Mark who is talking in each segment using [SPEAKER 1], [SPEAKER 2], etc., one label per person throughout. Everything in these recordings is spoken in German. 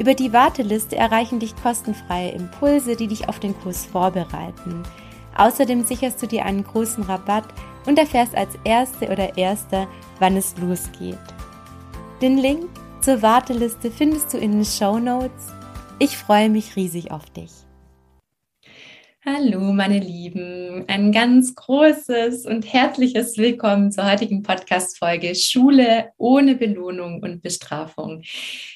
[SPEAKER 1] Über die Warteliste erreichen dich kostenfreie Impulse, die dich auf den Kurs vorbereiten. Außerdem sicherst du dir einen großen Rabatt und erfährst als Erste oder Erster, wann es losgeht. Den Link zur Warteliste findest du in den Show Notes. Ich freue mich riesig auf dich. Hallo, meine Lieben. Ein ganz großes und herzliches Willkommen zur heutigen Podcast-Folge Schule ohne Belohnung und Bestrafung.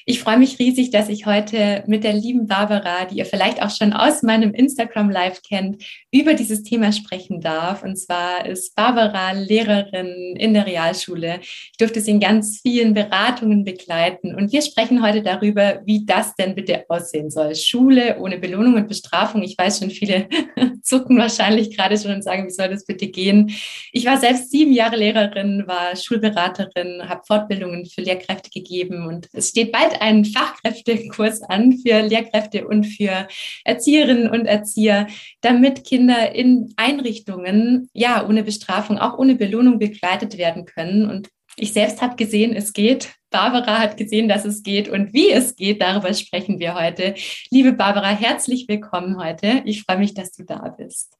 [SPEAKER 1] Ich freue mich riesig, dass ich heute mit der lieben Barbara, die ihr vielleicht auch schon aus meinem Instagram Live kennt, über dieses Thema sprechen darf. Und zwar ist Barbara Lehrerin in der Realschule. Ich durfte sie in ganz vielen Beratungen begleiten. Und wir sprechen heute darüber, wie das denn bitte aussehen soll. Schule ohne Belohnung und Bestrafung. Ich weiß schon, viele zucken wahrscheinlich gerade schon und sagen, wie soll das bitte gehen? Ich war selbst sieben Jahre Lehrerin, war Schulberaterin, habe Fortbildungen für Lehrkräfte gegeben und es steht bald ein Fachkräftekurs an für Lehrkräfte und für Erzieherinnen und Erzieher, damit Kinder in Einrichtungen ja ohne Bestrafung, auch ohne Belohnung begleitet werden können. Und ich selbst habe gesehen, es geht. Barbara hat gesehen, dass es geht und wie es geht. Darüber sprechen wir heute. Liebe Barbara, herzlich willkommen heute. Ich freue mich, dass du da bist.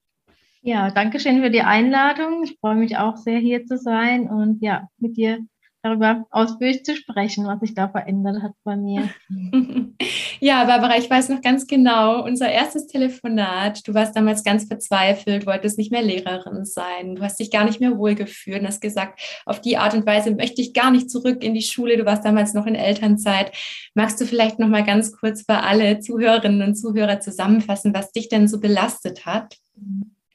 [SPEAKER 2] Ja, danke schön für die Einladung. Ich freue mich auch sehr, hier zu sein und ja, mit dir darüber ausführlich zu sprechen, was sich da verändert hat bei mir.
[SPEAKER 1] Ja, Barbara, ich weiß noch ganz genau, unser erstes Telefonat, du warst damals ganz verzweifelt, wolltest nicht mehr Lehrerin sein, du hast dich gar nicht mehr wohlgefühlt und hast gesagt, auf die Art und Weise möchte ich gar nicht zurück in die Schule, du warst damals noch in Elternzeit. Magst du vielleicht noch mal ganz kurz für alle Zuhörerinnen und Zuhörer zusammenfassen, was dich denn so belastet hat?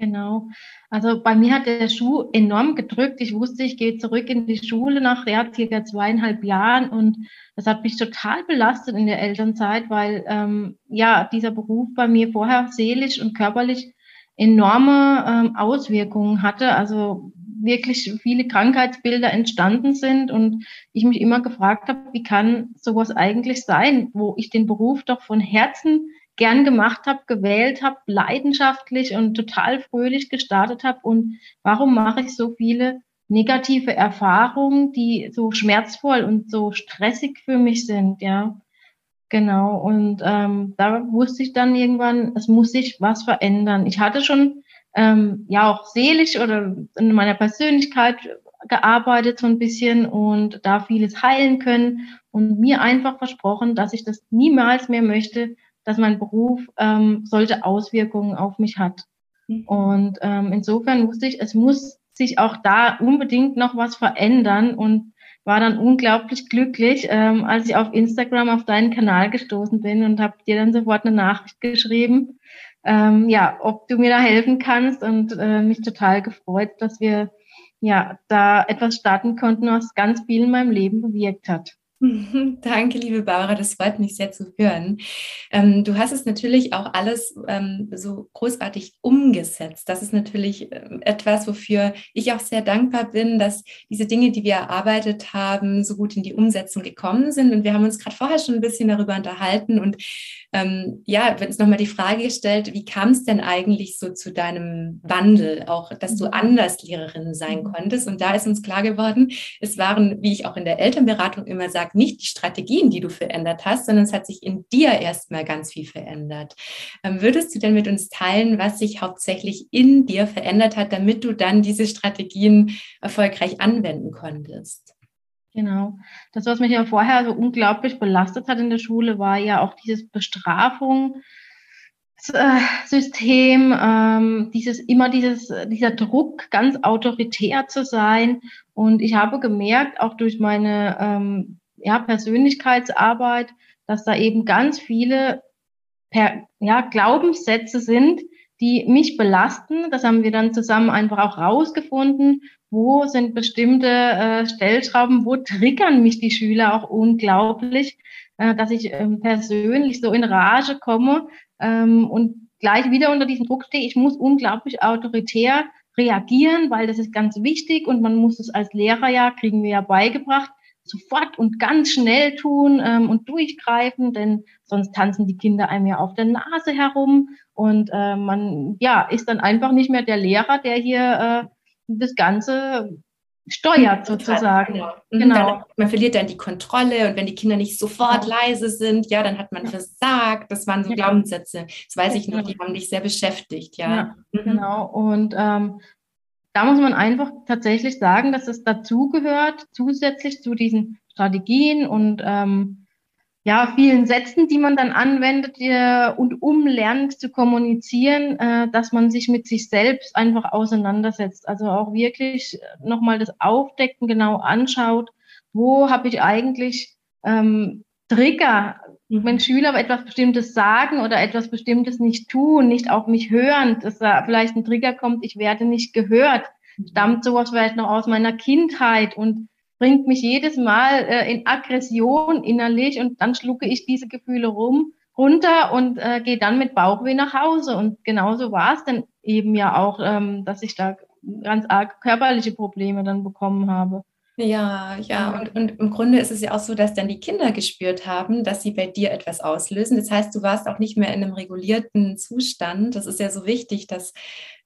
[SPEAKER 2] Genau. Also bei mir hat der Schuh enorm gedrückt. Ich wusste, ich gehe zurück in die Schule nach ja, circa zweieinhalb Jahren und das hat mich total belastet in der Elternzeit, weil ähm, ja dieser Beruf bei mir vorher seelisch und körperlich enorme ähm, Auswirkungen hatte. Also wirklich viele Krankheitsbilder entstanden sind und ich mich immer gefragt habe, wie kann sowas eigentlich sein, wo ich den Beruf doch von Herzen gern gemacht habe, gewählt habe, leidenschaftlich und total fröhlich gestartet habe. Und warum mache ich so viele negative Erfahrungen, die so schmerzvoll und so stressig für mich sind, ja. Genau. Und ähm, da wusste ich dann irgendwann, es muss sich was verändern. Ich hatte schon ähm, ja auch seelisch oder in meiner Persönlichkeit gearbeitet so ein bisschen und da vieles heilen können und mir einfach versprochen, dass ich das niemals mehr möchte, dass mein Beruf ähm, solche Auswirkungen auf mich hat. Mhm. Und ähm, insofern wusste ich, es muss sich auch da unbedingt noch was verändern und war dann unglaublich glücklich, ähm, als ich auf Instagram auf deinen Kanal gestoßen bin und habe dir dann sofort eine Nachricht geschrieben, ähm, ja, ob du mir da helfen kannst und äh, mich total gefreut, dass wir ja da etwas starten konnten, was ganz viel in meinem Leben bewirkt hat.
[SPEAKER 1] Danke, liebe Barbara, das freut mich sehr zu hören. Ähm, du hast es natürlich auch alles ähm, so großartig umgesetzt. Das ist natürlich ähm, etwas, wofür ich auch sehr dankbar bin, dass diese Dinge, die wir erarbeitet haben, so gut in die Umsetzung gekommen sind. Und wir haben uns gerade vorher schon ein bisschen darüber unterhalten und ähm, ja, wenn es nochmal die Frage gestellt, wie kam es denn eigentlich so zu deinem Wandel, auch dass du mhm. anders Lehrerin sein mhm. konntest? Und da ist uns klar geworden, es waren, wie ich auch in der Elternberatung immer sage, nicht die Strategien, die du verändert hast, sondern es hat sich in dir erstmal ganz viel verändert. Ähm, würdest du denn mit uns teilen, was sich hauptsächlich in dir verändert hat, damit du dann diese Strategien erfolgreich anwenden konntest?
[SPEAKER 2] Genau. Das, was mich ja vorher so unglaublich belastet hat in der Schule, war ja auch dieses Bestrafungssystem, ähm, dieses immer dieses, dieser Druck, ganz autoritär zu sein. Und ich habe gemerkt, auch durch meine ähm, ja, Persönlichkeitsarbeit, dass da eben ganz viele per, ja, Glaubenssätze sind, die mich belasten. Das haben wir dann zusammen einfach auch rausgefunden wo sind bestimmte äh, Stellschrauben, wo triggern mich die Schüler auch unglaublich, äh, dass ich ähm, persönlich so in Rage komme ähm, und gleich wieder unter diesem Druck stehe. Ich muss unglaublich autoritär reagieren, weil das ist ganz wichtig und man muss es als Lehrer ja, kriegen wir ja beigebracht, sofort und ganz schnell tun ähm, und durchgreifen, denn sonst tanzen die Kinder einem ja auf der Nase herum und äh, man ja ist dann einfach nicht mehr der Lehrer, der hier äh, das Ganze steuert sozusagen.
[SPEAKER 1] Genau. Mhm, genau. Dann, man verliert dann die Kontrolle und wenn die Kinder nicht sofort ja. leise sind, ja, dann hat man versagt. Das waren so ja. Glaubenssätze. Das weiß ich noch, die haben dich sehr beschäftigt, ja. ja
[SPEAKER 2] mhm. Genau. Und ähm, da muss man einfach tatsächlich sagen, dass es dazugehört, zusätzlich zu diesen Strategien und ähm, ja, vielen Sätzen, die man dann anwendet äh, und umlernt zu kommunizieren, äh, dass man sich mit sich selbst einfach auseinandersetzt. Also auch wirklich nochmal das Aufdecken genau anschaut, wo habe ich eigentlich ähm, Trigger, mhm. wenn Schüler etwas Bestimmtes sagen oder etwas Bestimmtes nicht tun, nicht auf mich hören, dass da vielleicht ein Trigger kommt, ich werde nicht gehört, mhm. stammt sowas vielleicht noch aus meiner Kindheit und bringt mich jedes Mal äh, in Aggression innerlich und dann schlucke ich diese Gefühle rum runter und äh, gehe dann mit Bauchweh nach Hause. Und genauso war es dann eben ja auch, ähm, dass ich da ganz arg körperliche Probleme dann bekommen habe.
[SPEAKER 1] Ja, ja, und, und im Grunde ist es ja auch so, dass dann die Kinder gespürt haben, dass sie bei dir etwas auslösen. Das heißt, du warst auch nicht mehr in einem regulierten Zustand. Das ist ja so wichtig, dass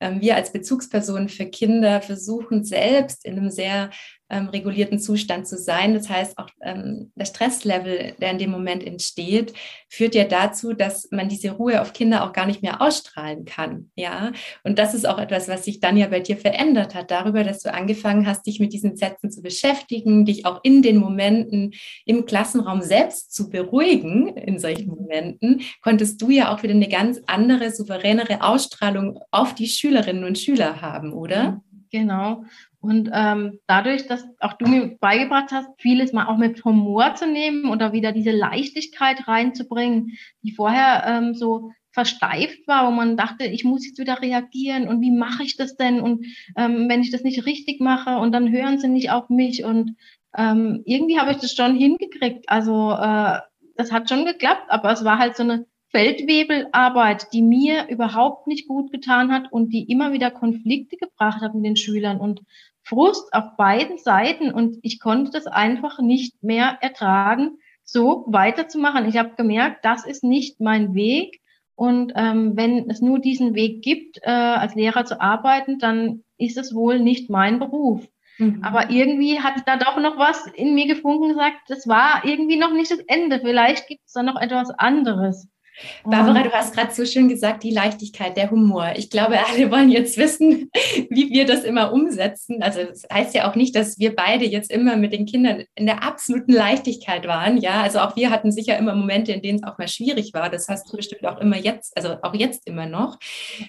[SPEAKER 1] wir als Bezugspersonen für Kinder versuchen, selbst in einem sehr ähm, regulierten Zustand zu sein. Das heißt, auch ähm, der Stresslevel, der in dem Moment entsteht, führt ja dazu, dass man diese Ruhe auf Kinder auch gar nicht mehr ausstrahlen kann. Ja, und das ist auch etwas, was sich dann ja bei dir verändert hat, darüber, dass du angefangen hast, dich mit diesen Sätzen zu beschäftigen, dich auch in den Momenten im Klassenraum selbst zu beruhigen. In solchen Momenten konntest du ja auch wieder eine ganz andere, souveränere Ausstrahlung auf die Schülerinnen und Schüler haben, oder?
[SPEAKER 2] Genau. Und ähm, dadurch, dass auch du mir beigebracht hast, vieles mal auch mit Humor zu nehmen oder wieder diese Leichtigkeit reinzubringen, die vorher ähm, so versteift war, wo man dachte, ich muss jetzt wieder reagieren und wie mache ich das denn? Und ähm, wenn ich das nicht richtig mache und dann hören sie nicht auf mich und ähm, irgendwie habe ich das schon hingekriegt. Also äh, das hat schon geklappt, aber es war halt so eine Feldwebelarbeit, die mir überhaupt nicht gut getan hat und die immer wieder Konflikte gebracht hat mit den Schülern. Und Frust auf beiden Seiten und ich konnte das einfach nicht mehr ertragen, so weiterzumachen. Ich habe gemerkt, das ist nicht mein Weg. Und ähm, wenn es nur diesen Weg gibt, äh, als Lehrer zu arbeiten, dann ist es wohl nicht mein Beruf. Mhm. Aber irgendwie hat da doch noch was in mir gefunken gesagt, das war irgendwie noch nicht das Ende. Vielleicht gibt es da noch etwas anderes.
[SPEAKER 1] Barbara, du hast gerade so schön gesagt, die Leichtigkeit, der Humor. Ich glaube, alle wollen jetzt wissen, wie wir das immer umsetzen. Also das heißt ja auch nicht, dass wir beide jetzt immer mit den Kindern in der absoluten Leichtigkeit waren. Ja, also auch wir hatten sicher immer Momente, in denen es auch mal schwierig war. Das hast du bestimmt auch immer jetzt, also auch jetzt immer noch.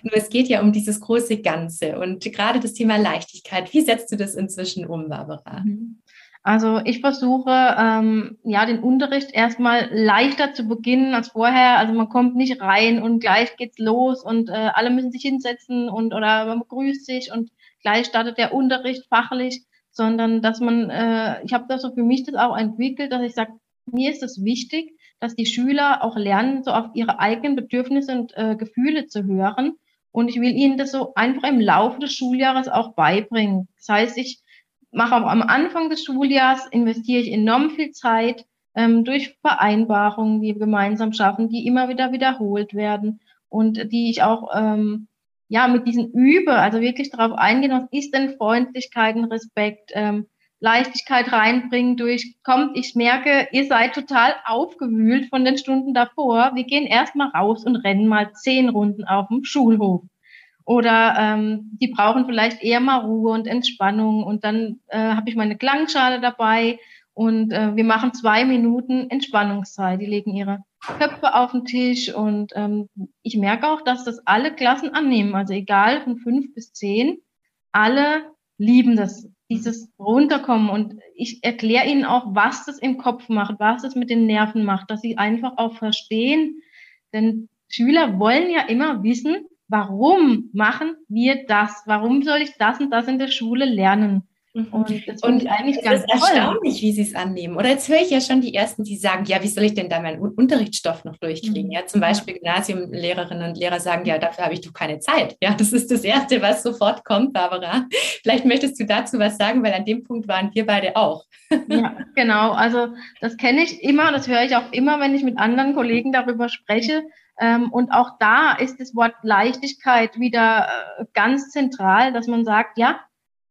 [SPEAKER 1] Nur es geht ja um dieses große Ganze und gerade das Thema Leichtigkeit. Wie setzt du das inzwischen um, Barbara? Mhm.
[SPEAKER 2] Also ich versuche ähm, ja den Unterricht erstmal leichter zu beginnen als vorher. Also man kommt nicht rein und gleich geht's los und äh, alle müssen sich hinsetzen und oder man begrüßt sich und gleich startet der Unterricht fachlich, sondern dass man, äh, ich habe das so für mich das auch entwickelt, dass ich sage, mir ist es wichtig, dass die Schüler auch lernen, so auf ihre eigenen Bedürfnisse und äh, Gefühle zu hören. Und ich will ihnen das so einfach im Laufe des Schuljahres auch beibringen. Das heißt, ich mache auch am Anfang des Schuljahres, investiere ich enorm viel Zeit ähm, durch Vereinbarungen, die wir gemeinsam schaffen, die immer wieder wiederholt werden und die ich auch ähm, ja mit diesen übe, also wirklich darauf eingehen, was ist denn Freundlichkeit und Respekt, ähm, Leichtigkeit reinbringen durch, kommt, ich merke, ihr seid total aufgewühlt von den Stunden davor. Wir gehen erstmal raus und rennen mal zehn Runden auf dem Schulhof. Oder ähm, die brauchen vielleicht eher mal Ruhe und Entspannung. Und dann äh, habe ich meine Klangschale dabei und äh, wir machen zwei Minuten Entspannungszeit. Die legen ihre Köpfe auf den Tisch und ähm, ich merke auch, dass das alle Klassen annehmen. Also egal von fünf bis zehn, alle lieben das, dieses Runterkommen. Und ich erkläre ihnen auch, was das im Kopf macht, was es mit den Nerven macht, dass sie einfach auch verstehen. Denn Schüler wollen ja immer wissen, warum machen wir das? Warum soll ich das und das in der Schule lernen?
[SPEAKER 1] Mhm. Und das und eigentlich ganz ist erstaunlich, wie sie es annehmen. Oder jetzt höre ich ja schon die ersten, die sagen, ja, wie soll ich denn da meinen Unterrichtsstoff noch durchkriegen? Mhm. Ja, zum Beispiel Gymnasiumlehrerinnen und Lehrer sagen, ja, dafür habe ich doch keine Zeit. Ja, das ist das Erste, was sofort kommt, Barbara. Vielleicht möchtest du dazu was sagen, weil an dem Punkt waren wir beide auch.
[SPEAKER 2] Ja, genau. Also das kenne ich immer, das höre ich auch immer, wenn ich mit anderen Kollegen darüber spreche. Ähm, und auch da ist das Wort Leichtigkeit wieder äh, ganz zentral, dass man sagt, ja,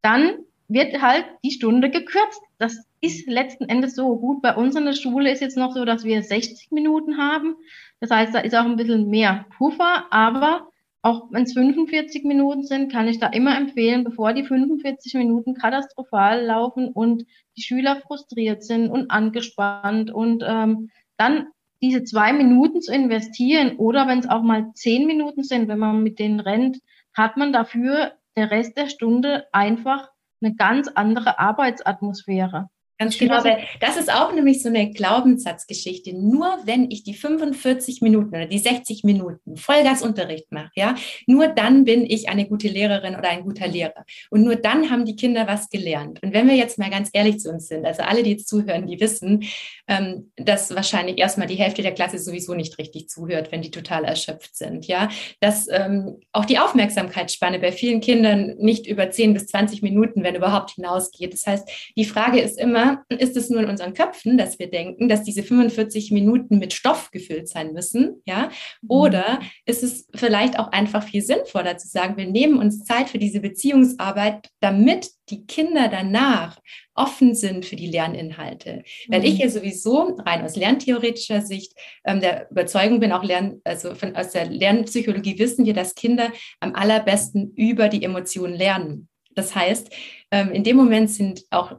[SPEAKER 2] dann wird halt die Stunde gekürzt. Das ist letzten Endes so gut. Bei uns in der Schule ist jetzt noch so, dass wir 60 Minuten haben. Das heißt, da ist auch ein bisschen mehr Puffer, aber auch wenn es 45 Minuten sind, kann ich da immer empfehlen, bevor die 45 Minuten katastrophal laufen und die Schüler frustriert sind und angespannt und ähm, dann diese zwei Minuten zu investieren oder wenn es auch mal zehn Minuten sind, wenn man mit denen rennt, hat man dafür der Rest der Stunde einfach eine ganz andere Arbeitsatmosphäre.
[SPEAKER 1] Ganz genau, weil das ist auch nämlich so eine Glaubenssatzgeschichte. Nur wenn ich die 45 Minuten oder die 60 Minuten Vollgasunterricht mache, ja, nur dann bin ich eine gute Lehrerin oder ein guter Lehrer. Und nur dann haben die Kinder was gelernt. Und wenn wir jetzt mal ganz ehrlich zu uns sind, also alle, die jetzt zuhören, die wissen, ähm, dass wahrscheinlich erstmal die Hälfte der Klasse sowieso nicht richtig zuhört, wenn die total erschöpft sind, ja, dass ähm, auch die Aufmerksamkeitsspanne bei vielen Kindern nicht über 10 bis 20 Minuten, wenn überhaupt, hinausgeht. Das heißt, die Frage ist immer, ist es nur in unseren Köpfen, dass wir denken, dass diese 45 Minuten mit Stoff gefüllt sein müssen, ja? Oder ist es vielleicht auch einfach viel sinnvoller zu sagen, wir nehmen uns Zeit für diese Beziehungsarbeit, damit die Kinder danach offen sind für die Lerninhalte. Weil mhm. ich ja sowieso rein aus lerntheoretischer Sicht ähm, der Überzeugung bin, auch Lern, also von, aus der Lernpsychologie wissen wir, dass Kinder am allerbesten über die Emotionen lernen. Das heißt, ähm, in dem Moment sind auch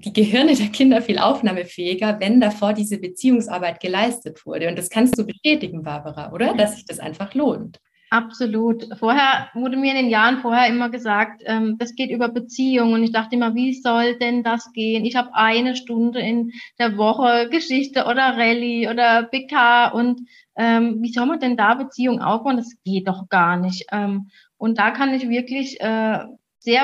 [SPEAKER 1] die Gehirne der Kinder viel aufnahmefähiger, wenn davor diese Beziehungsarbeit geleistet wurde. Und das kannst du bestätigen, Barbara, oder? Dass sich das einfach lohnt.
[SPEAKER 2] Absolut. Vorher wurde mir in den Jahren vorher immer gesagt, ähm, das geht über Beziehungen. Und ich dachte immer, wie soll denn das gehen? Ich habe eine Stunde in der Woche Geschichte oder Rallye oder BK und ähm, wie soll man denn da Beziehungen aufbauen? Das geht doch gar nicht. Ähm, und da kann ich wirklich äh, sehr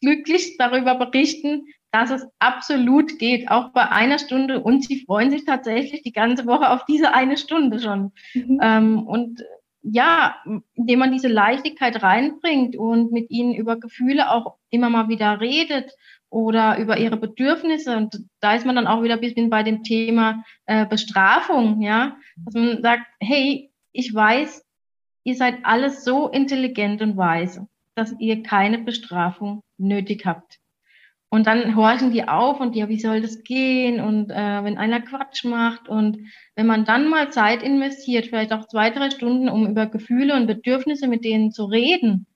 [SPEAKER 2] glücklich darüber berichten, dass es absolut geht, auch bei einer Stunde. Und sie freuen sich tatsächlich die ganze Woche auf diese eine Stunde schon. Mhm. Ähm, und ja, indem man diese Leichtigkeit reinbringt und mit ihnen über Gefühle auch immer mal wieder redet oder über ihre Bedürfnisse. Und da ist man dann auch wieder ein bisschen bei dem Thema äh, Bestrafung, ja, dass man sagt, hey, ich weiß, ihr seid alles so intelligent und weise, dass ihr keine Bestrafung nötig habt. Und dann horchen die auf und ja, wie soll das gehen? Und äh, wenn einer Quatsch macht und wenn man dann mal Zeit investiert, vielleicht auch zwei, drei Stunden, um über Gefühle und Bedürfnisse mit denen zu reden,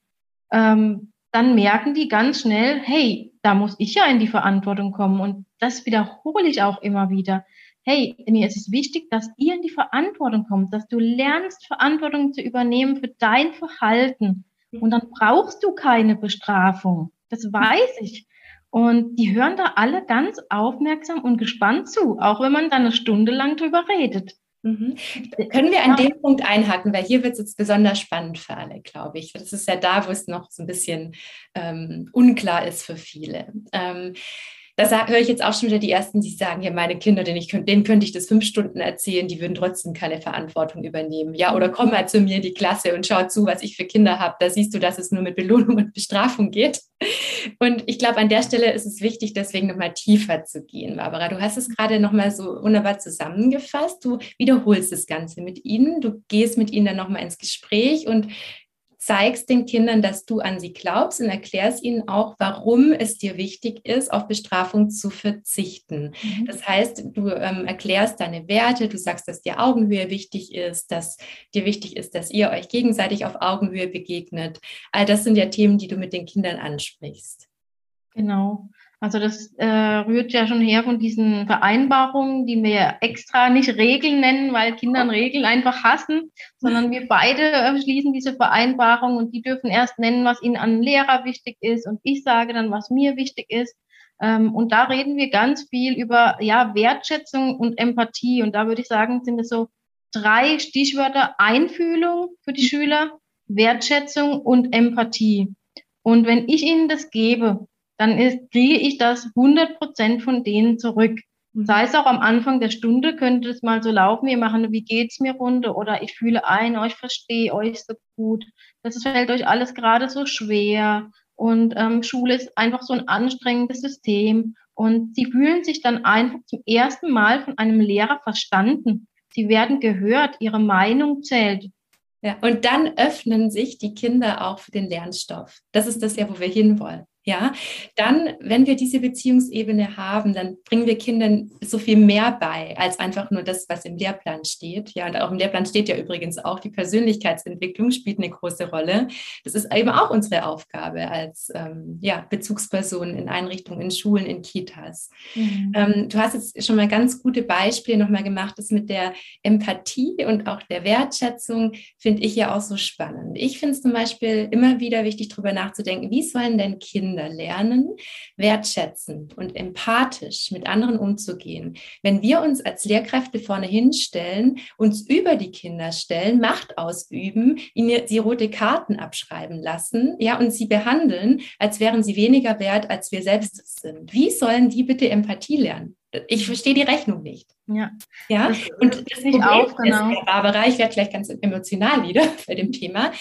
[SPEAKER 2] ähm, dann merken die ganz schnell, hey, da muss ich ja in die Verantwortung kommen. Und das wiederhole ich auch immer wieder. Hey, mir ist es wichtig, dass ihr in die Verantwortung kommt, dass du lernst, Verantwortung zu übernehmen für dein Verhalten. Und dann brauchst du keine Bestrafung. Das weiß ich. Und die hören da alle ganz aufmerksam und gespannt zu, auch wenn man da eine Stunde lang drüber redet.
[SPEAKER 1] Mhm. Können wir an dem Punkt einhaken, weil hier wird es jetzt besonders spannend für alle, glaube ich. Das ist ja da, wo es noch so ein bisschen ähm, unklar ist für viele. Ähm, da höre ich jetzt auch schon wieder die Ersten, die sagen, ja, meine Kinder, denen, ich denen könnte ich das fünf Stunden erzählen, die würden trotzdem keine Verantwortung übernehmen. Ja, oder komm mal zu mir in die Klasse und schau zu, was ich für Kinder habe. Da siehst du, dass es nur mit Belohnung und Bestrafung geht. Und ich glaube, an der Stelle ist es wichtig, deswegen nochmal tiefer zu gehen. Barbara, du hast es gerade nochmal so wunderbar zusammengefasst. Du wiederholst das Ganze mit ihnen. Du gehst mit ihnen dann nochmal ins Gespräch und zeigst den Kindern, dass du an sie glaubst und erklärst ihnen auch, warum es dir wichtig ist, auf Bestrafung zu verzichten. Mhm. Das heißt, du ähm, erklärst deine Werte, du sagst, dass dir Augenhöhe wichtig ist, dass dir wichtig ist, dass ihr euch gegenseitig auf Augenhöhe begegnet. All das sind ja Themen, die du mit den Kindern ansprichst.
[SPEAKER 2] Genau. Also das äh, rührt ja schon her von diesen Vereinbarungen, die wir extra nicht Regeln nennen, weil Kindern Regeln einfach hassen, sondern wir beide äh, schließen diese Vereinbarung und die dürfen erst nennen, was ihnen an Lehrer wichtig ist. Und ich sage dann, was mir wichtig ist. Ähm, und da reden wir ganz viel über ja Wertschätzung und Empathie. Und da würde ich sagen, sind es so drei Stichwörter. Einfühlung für die Schüler, Wertschätzung und Empathie. Und wenn ich ihnen das gebe, dann ist, kriege ich das 100 Prozent von denen zurück. Sei es auch am Anfang der Stunde, könnte es mal so laufen, wir machen eine Wie geht's mir Runde oder ich fühle ein, oh, ich verstehe euch so gut. Das fällt euch alles gerade so schwer. Und ähm, Schule ist einfach so ein anstrengendes System. Und sie fühlen sich dann einfach zum ersten Mal von einem Lehrer verstanden. Sie werden gehört, ihre Meinung zählt.
[SPEAKER 1] Ja, und dann öffnen sich die Kinder auch für den Lernstoff. Das ist das ja, wo wir hinwollen. Ja, dann, wenn wir diese Beziehungsebene haben, dann bringen wir Kindern so viel mehr bei, als einfach nur das, was im Lehrplan steht. Ja, und auch im Lehrplan steht ja übrigens auch, die Persönlichkeitsentwicklung spielt eine große Rolle. Das ist eben auch unsere Aufgabe als ähm, ja, Bezugspersonen in Einrichtungen, in Schulen, in Kitas. Mhm. Ähm, du hast jetzt schon mal ganz gute Beispiele nochmal gemacht. Das mit der Empathie und auch der Wertschätzung finde ich ja auch so spannend. Ich finde es zum Beispiel immer wieder wichtig, darüber nachzudenken, wie sollen denn Kinder Kinder lernen, wertschätzend und empathisch mit anderen umzugehen. Wenn wir uns als Lehrkräfte vorne hinstellen, uns über die Kinder stellen, Macht ausüben, ihnen sie rote Karten abschreiben lassen, ja, und sie behandeln, als wären sie weniger wert, als wir selbst sind. Wie sollen die bitte Empathie lernen? Ich verstehe die Rechnung nicht.
[SPEAKER 2] Ja.
[SPEAKER 1] Ja. Das, und das nicht auf, genau. Ist, Barbara, ich werde gleich ganz emotional wieder bei dem Thema,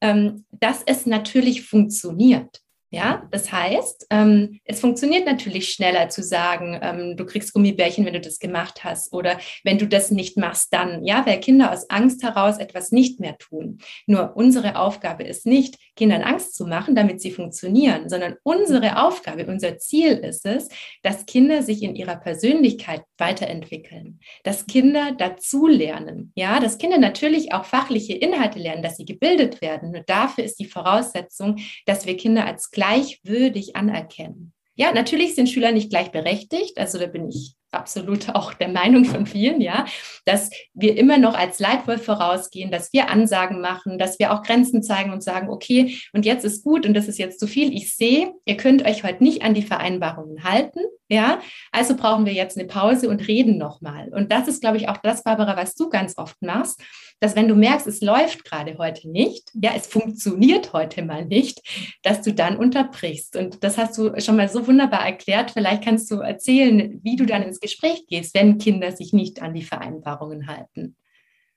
[SPEAKER 1] ähm, dass es natürlich funktioniert. Ja, das heißt, ähm, es funktioniert natürlich schneller zu sagen, ähm, du kriegst Gummibärchen, wenn du das gemacht hast oder wenn du das nicht machst, dann, ja, weil Kinder aus Angst heraus etwas nicht mehr tun. Nur unsere Aufgabe ist nicht, Kindern Angst zu machen, damit sie funktionieren, sondern unsere Aufgabe, unser Ziel ist es, dass Kinder sich in ihrer Persönlichkeit weiterentwickeln, dass Kinder dazulernen, ja, dass Kinder natürlich auch fachliche Inhalte lernen, dass sie gebildet werden. Nur dafür ist die Voraussetzung, dass wir Kinder als gleichwürdig anerkennen. Ja, natürlich sind Schüler nicht gleichberechtigt, also da bin ich absolut auch der Meinung von vielen, ja, dass wir immer noch als Leitwolf vorausgehen, dass wir Ansagen machen, dass wir auch Grenzen zeigen und sagen, okay, und jetzt ist gut und das ist jetzt zu viel. Ich sehe, ihr könnt euch heute nicht an die Vereinbarungen halten, ja, also brauchen wir jetzt eine Pause und reden nochmal. Und das ist, glaube ich, auch das, Barbara, was du ganz oft machst, dass wenn du merkst, es läuft gerade heute nicht, ja, es funktioniert heute mal nicht, dass du dann unterbrichst. Und das hast du schon mal so wunderbar erklärt. Vielleicht kannst du erzählen, wie du dann ins Gespräch gehst, wenn Kinder sich nicht an die Vereinbarungen halten.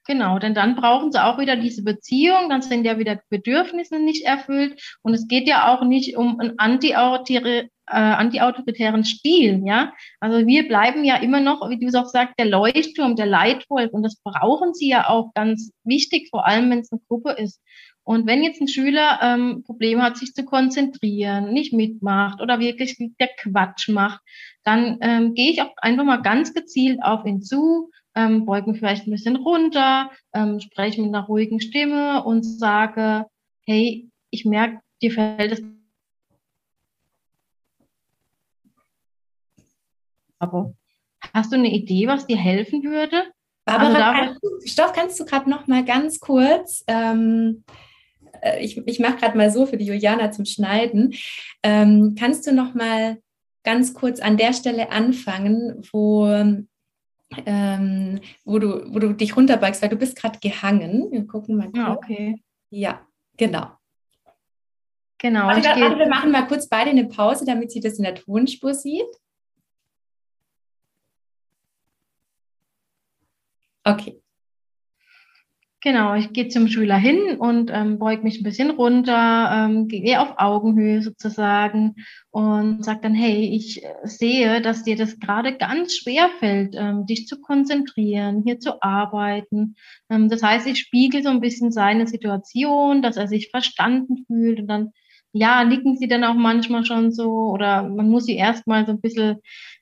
[SPEAKER 2] Genau, denn dann brauchen sie auch wieder diese Beziehung, dann sind ja wieder Bedürfnisse nicht erfüllt und es geht ja auch nicht um einen antiautoritären äh, antiautoritären Stil, ja. Also wir bleiben ja immer noch, wie du es auch sagst, der Leuchtturm, der Leitwolf und das brauchen sie ja auch ganz wichtig, vor allem wenn es eine Gruppe ist. Und wenn jetzt ein Schüler ähm, Probleme hat, sich zu konzentrieren, nicht mitmacht oder wirklich der Quatsch macht, dann ähm, gehe ich auch einfach mal ganz gezielt auf ihn zu, ähm, beuge mich vielleicht ein bisschen runter, ähm, spreche mit einer ruhigen Stimme und sage, hey, ich merke, dir fällt es Aber hast du eine Idee, was dir helfen würde?
[SPEAKER 1] Barbara, also kannst du, Stoff, kannst du gerade noch mal ganz kurz, ähm, äh, ich, ich mache gerade mal so für die Juliana zum Schneiden, ähm, kannst du noch mal ganz kurz an der Stelle anfangen, wo, ähm, wo, du, wo du dich runterbeugst, weil du bist gerade gehangen. Wir gucken mal.
[SPEAKER 2] Ah, ja, okay.
[SPEAKER 1] Ja, genau.
[SPEAKER 2] Genau.
[SPEAKER 1] Warte, warte, wir machen mal kurz beide eine Pause, damit sie das in der Tonspur sieht. Okay.
[SPEAKER 2] Genau, ich gehe zum Schüler hin und ähm, beug mich ein bisschen runter, ähm, gehe auf Augenhöhe sozusagen und sage dann, hey, ich äh, sehe, dass dir das gerade ganz schwer fällt, ähm, dich zu konzentrieren, hier zu arbeiten. Ähm, das heißt, ich spiegel so ein bisschen seine Situation, dass er sich verstanden fühlt und dann ja, liegen sie dann auch manchmal schon so oder man muss sie erstmal so ein bisschen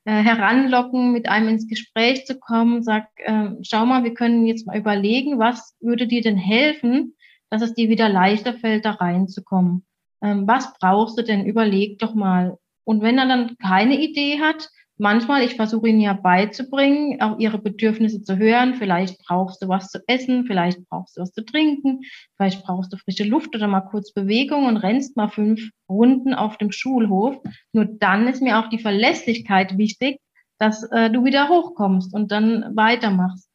[SPEAKER 2] heranlocken, mit einem ins Gespräch zu kommen, sagt, äh, schau mal, wir können jetzt mal überlegen, was würde dir denn helfen, dass es dir wieder leichter fällt, da reinzukommen. Ähm, was brauchst du denn? Überleg doch mal. Und wenn er dann keine Idee hat, manchmal, ich versuche ihnen ja beizubringen, auch ihre Bedürfnisse zu hören. Vielleicht brauchst du was zu essen, vielleicht brauchst du was zu trinken, vielleicht brauchst du frische Luft oder mal kurz Bewegung und rennst mal fünf Runden auf dem Schulhof. Nur dann ist mir auch die Verlässlichkeit wichtig, dass äh, du wieder hochkommst und dann weitermachst.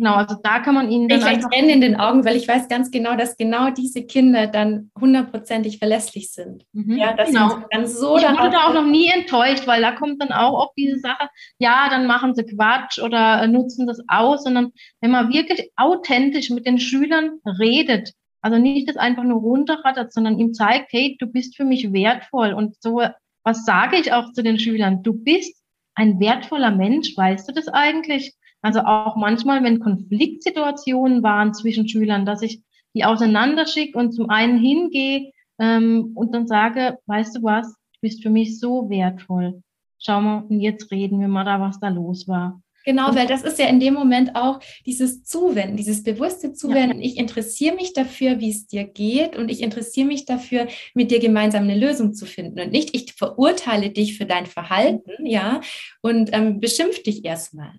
[SPEAKER 2] Genau, also da kann man ihnen
[SPEAKER 1] dann. Ich einfach Tränen in den Augen, weil ich weiß ganz genau, dass genau diese Kinder dann hundertprozentig verlässlich sind.
[SPEAKER 2] Mhm. Ja, dass genau. dann so ich wurde da auch noch nie enttäuscht, weil da kommt dann auch auf diese Sache, ja, dann machen sie Quatsch oder nutzen das aus, sondern wenn man wirklich authentisch mit den Schülern redet, also nicht das einfach nur runterrattert, sondern ihm zeigt, hey, du bist für mich wertvoll und so, was sage ich auch zu den Schülern? Du bist ein wertvoller Mensch, weißt du das eigentlich? Also auch manchmal, wenn Konfliktsituationen waren zwischen Schülern, dass ich die auseinanderschicke und zum einen hingehe ähm, und dann sage, weißt du was, du bist für mich so wertvoll. Schau mal, und jetzt reden wir mal da, was da los war.
[SPEAKER 1] Genau, weil das ist ja in dem Moment auch dieses Zuwenden, dieses bewusste Zuwenden. Ja. Ich interessiere mich dafür, wie es dir geht und ich interessiere mich dafür, mit dir gemeinsam eine Lösung zu finden und nicht, ich verurteile dich für dein Verhalten, ja, und ähm, beschimpf dich erstmal.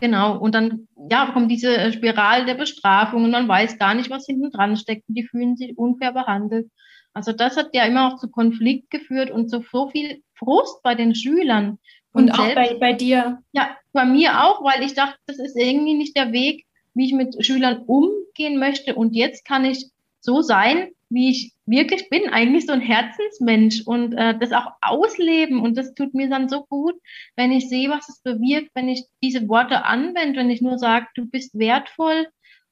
[SPEAKER 2] Genau, und dann ja, kommt diese äh, Spirale der Bestrafung und man weiß gar nicht, was hinten dran steckt und die fühlen sich unfair behandelt. Also das hat ja immer auch zu Konflikt geführt und zu so viel Frust bei den Schülern.
[SPEAKER 1] Und, und auch selbst, bei, bei dir?
[SPEAKER 2] Ja, bei mir auch, weil ich dachte, das ist irgendwie nicht der Weg, wie ich mit Schülern umgehen möchte. Und jetzt kann ich so sein, wie ich wirklich bin, eigentlich so ein Herzensmensch und äh, das auch ausleben. Und das tut mir dann so gut, wenn ich sehe, was es bewirkt, wenn ich diese Worte anwende, wenn ich nur sage, du bist wertvoll